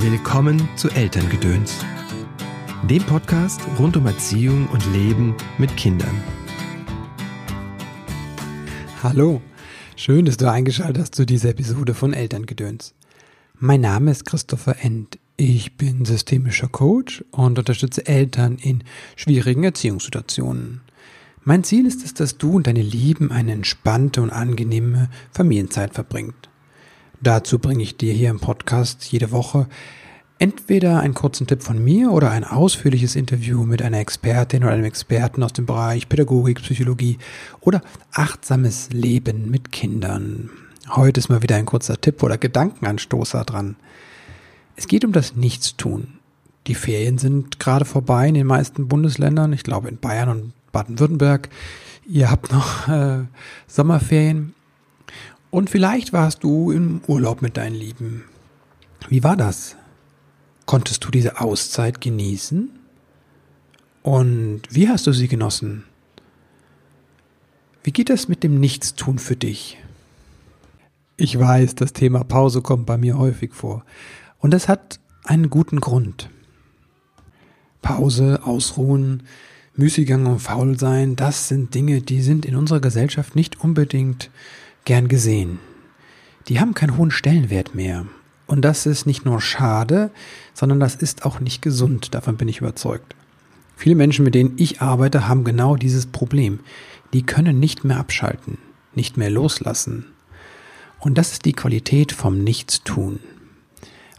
Willkommen zu Elterngedöns, dem Podcast rund um Erziehung und Leben mit Kindern. Hallo, schön, dass du eingeschaltet hast zu dieser Episode von Elterngedöns. Mein Name ist Christopher End. Ich bin systemischer Coach und unterstütze Eltern in schwierigen Erziehungssituationen. Mein Ziel ist es, dass du und deine Lieben eine entspannte und angenehme Familienzeit verbringt. Dazu bringe ich dir hier im Podcast jede Woche entweder einen kurzen Tipp von mir oder ein ausführliches Interview mit einer Expertin oder einem Experten aus dem Bereich Pädagogik, Psychologie oder achtsames Leben mit Kindern. Heute ist mal wieder ein kurzer Tipp oder Gedankenanstoßer dran. Es geht um das Nichtstun. Die Ferien sind gerade vorbei in den meisten Bundesländern, ich glaube in Bayern und Baden-Württemberg. Ihr habt noch äh, Sommerferien. Und vielleicht warst du im Urlaub mit deinen Lieben. Wie war das? Konntest du diese Auszeit genießen? Und wie hast du sie genossen? Wie geht es mit dem Nichtstun für dich? Ich weiß, das Thema Pause kommt bei mir häufig vor. Und es hat einen guten Grund. Pause, Ausruhen, Müßiggang und Faulsein, das sind Dinge, die sind in unserer Gesellschaft nicht unbedingt gern gesehen. Die haben keinen hohen Stellenwert mehr. Und das ist nicht nur schade, sondern das ist auch nicht gesund, davon bin ich überzeugt. Viele Menschen, mit denen ich arbeite, haben genau dieses Problem. Die können nicht mehr abschalten, nicht mehr loslassen. Und das ist die Qualität vom Nichtstun.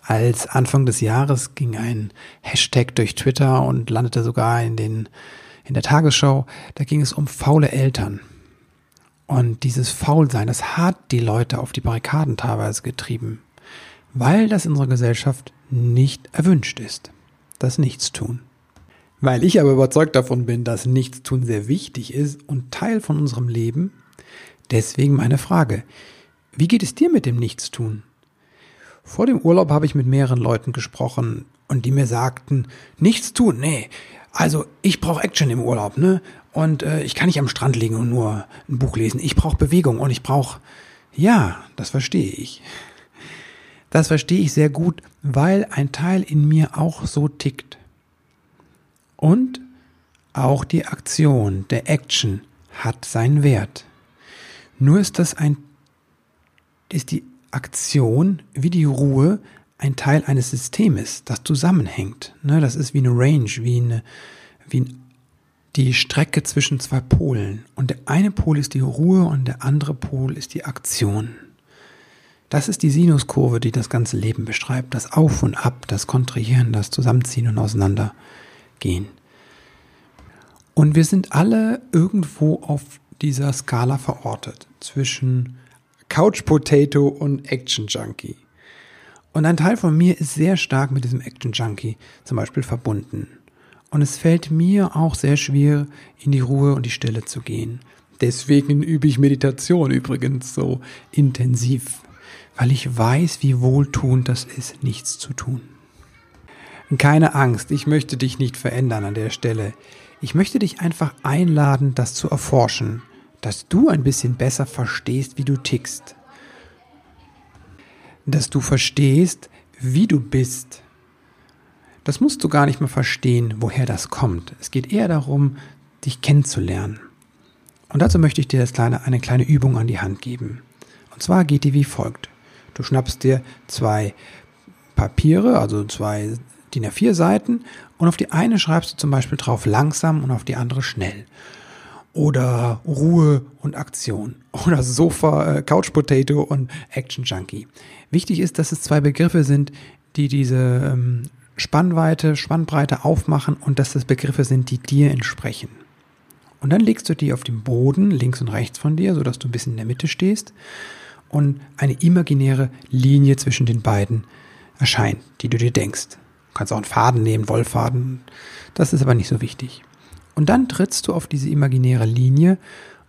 Als Anfang des Jahres ging ein Hashtag durch Twitter und landete sogar in den in der Tagesschau, da ging es um faule Eltern. Und dieses Faulsein, das hat die Leute auf die Barrikaden teilweise getrieben, weil das in unserer Gesellschaft nicht erwünscht ist. Das Nichtstun. Weil ich aber überzeugt davon bin, dass Nichtstun sehr wichtig ist und Teil von unserem Leben, deswegen meine Frage. Wie geht es dir mit dem Nichtstun? Vor dem Urlaub habe ich mit mehreren Leuten gesprochen und die mir sagten, nichts tun, nee. Also ich brauche Action im Urlaub, ne? Und äh, ich kann nicht am Strand liegen und nur ein Buch lesen. Ich brauche Bewegung und ich brauche. Ja, das verstehe ich. Das verstehe ich sehr gut, weil ein Teil in mir auch so tickt. Und auch die Aktion, der Action hat seinen Wert. Nur ist das ein, ist die Aktion wie die Ruhe ein Teil eines Systems, das zusammenhängt. Ne, das ist wie eine Range, wie eine, wie die Strecke zwischen zwei Polen. Und der eine Pol ist die Ruhe und der andere Pol ist die Aktion. Das ist die Sinuskurve, die das ganze Leben beschreibt. Das Auf und Ab, das Kontrahieren, das Zusammenziehen und Auseinandergehen. Und wir sind alle irgendwo auf dieser Skala verortet zwischen Couch Potato und Action Junkie. Und ein Teil von mir ist sehr stark mit diesem Action Junkie zum Beispiel verbunden. Und es fällt mir auch sehr schwer, in die Ruhe und die Stille zu gehen. Deswegen übe ich Meditation übrigens so intensiv, weil ich weiß, wie wohltuend das ist, nichts zu tun. Keine Angst, ich möchte dich nicht verändern an der Stelle. Ich möchte dich einfach einladen, das zu erforschen, dass du ein bisschen besser verstehst, wie du tickst. Dass du verstehst, wie du bist das musst du gar nicht mehr verstehen, woher das kommt. Es geht eher darum, dich kennenzulernen. Und dazu möchte ich dir das kleine, eine kleine Übung an die Hand geben. Und zwar geht die wie folgt. Du schnappst dir zwei Papiere, also zwei DIN A4 Seiten und auf die eine schreibst du zum Beispiel drauf langsam und auf die andere schnell. Oder Ruhe und Aktion. Oder Sofa, äh, Couch Potato und Action Junkie. Wichtig ist, dass es zwei Begriffe sind, die diese ähm, Spannweite, Spannbreite aufmachen und dass das Begriffe sind, die dir entsprechen. Und dann legst du die auf den Boden, links und rechts von dir, sodass du ein bisschen in der Mitte stehst und eine imaginäre Linie zwischen den beiden erscheint, die du dir denkst. Du kannst auch einen Faden nehmen, Wollfaden, das ist aber nicht so wichtig. Und dann trittst du auf diese imaginäre Linie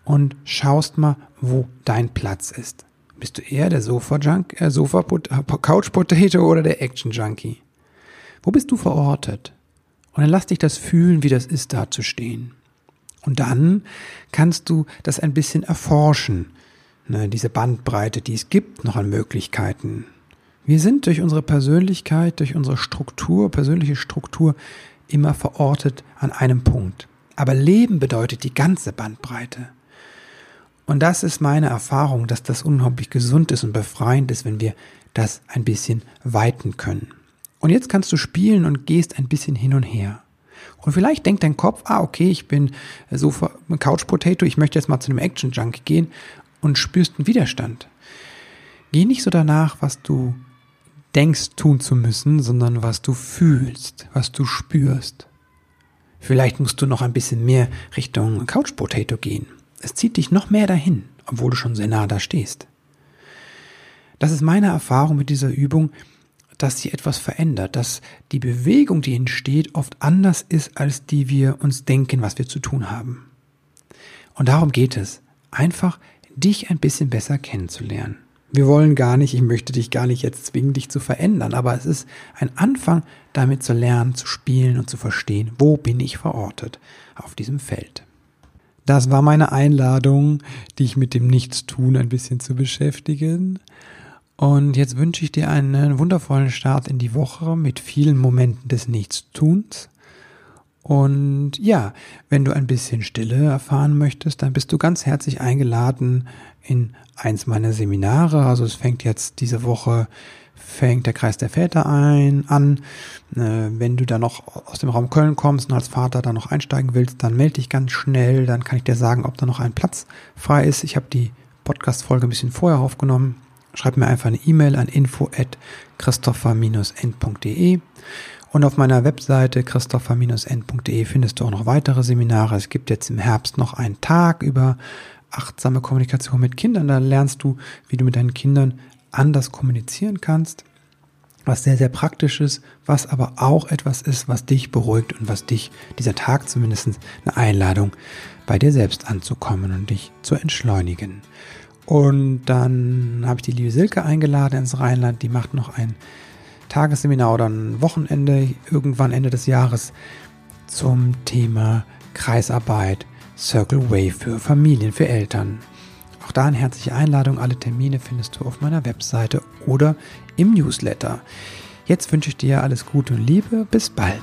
und schaust mal, wo dein Platz ist. Bist du eher der Sofa-Junk, äh, Sofa-Couch-Potato oder der Action-Junkie? Wo bist du verortet? Und dann lass dich das fühlen, wie das ist, da zu stehen. Und dann kannst du das ein bisschen erforschen, ne, diese Bandbreite, die es gibt noch an Möglichkeiten. Wir sind durch unsere Persönlichkeit, durch unsere Struktur, persönliche Struktur immer verortet an einem Punkt. Aber Leben bedeutet die ganze Bandbreite. Und das ist meine Erfahrung, dass das unglaublich gesund ist und befreiend ist, wenn wir das ein bisschen weiten können. Und jetzt kannst du spielen und gehst ein bisschen hin und her. Und vielleicht denkt dein Kopf, ah, okay, ich bin so Couch Potato, ich möchte jetzt mal zu einem Action Junk gehen und spürst einen Widerstand. Geh nicht so danach, was du denkst tun zu müssen, sondern was du fühlst, was du spürst. Vielleicht musst du noch ein bisschen mehr Richtung Couch Potato gehen. Es zieht dich noch mehr dahin, obwohl du schon sehr nah da stehst. Das ist meine Erfahrung mit dieser Übung, dass sie etwas verändert, dass die Bewegung, die entsteht, oft anders ist, als die wir uns denken, was wir zu tun haben. Und darum geht es, einfach dich ein bisschen besser kennenzulernen. Wir wollen gar nicht, ich möchte dich gar nicht jetzt zwingen, dich zu verändern, aber es ist ein Anfang, damit zu lernen, zu spielen und zu verstehen, wo bin ich verortet auf diesem Feld. Das war meine Einladung, dich mit dem Nichtstun ein bisschen zu beschäftigen. Und jetzt wünsche ich dir einen wundervollen Start in die Woche mit vielen Momenten des Nichtstuns. Und ja, wenn du ein bisschen Stille erfahren möchtest, dann bist du ganz herzlich eingeladen in eins meiner Seminare. Also es fängt jetzt diese Woche fängt der Kreis der Väter ein, an. Äh, wenn du da noch aus dem Raum Köln kommst und als Vater da noch einsteigen willst, dann melde dich ganz schnell. Dann kann ich dir sagen, ob da noch ein Platz frei ist. Ich habe die Podcast-Folge ein bisschen vorher aufgenommen schreib mir einfach eine E-Mail an info at christopher-end.de und auf meiner Webseite christopher-end.de findest du auch noch weitere Seminare. Es gibt jetzt im Herbst noch einen Tag über achtsame Kommunikation mit Kindern. Da lernst du, wie du mit deinen Kindern anders kommunizieren kannst. Was sehr, sehr praktisch ist, was aber auch etwas ist, was dich beruhigt und was dich, dieser Tag zumindest eine Einladung, bei dir selbst anzukommen und dich zu entschleunigen. Und dann habe ich die liebe Silke eingeladen ins Rheinland. Die macht noch ein Tagesseminar oder ein Wochenende irgendwann Ende des Jahres zum Thema Kreisarbeit, Circle Way für Familien, für Eltern. Auch da eine herzliche Einladung. Alle Termine findest du auf meiner Webseite oder im Newsletter. Jetzt wünsche ich dir alles Gute und Liebe. Bis bald.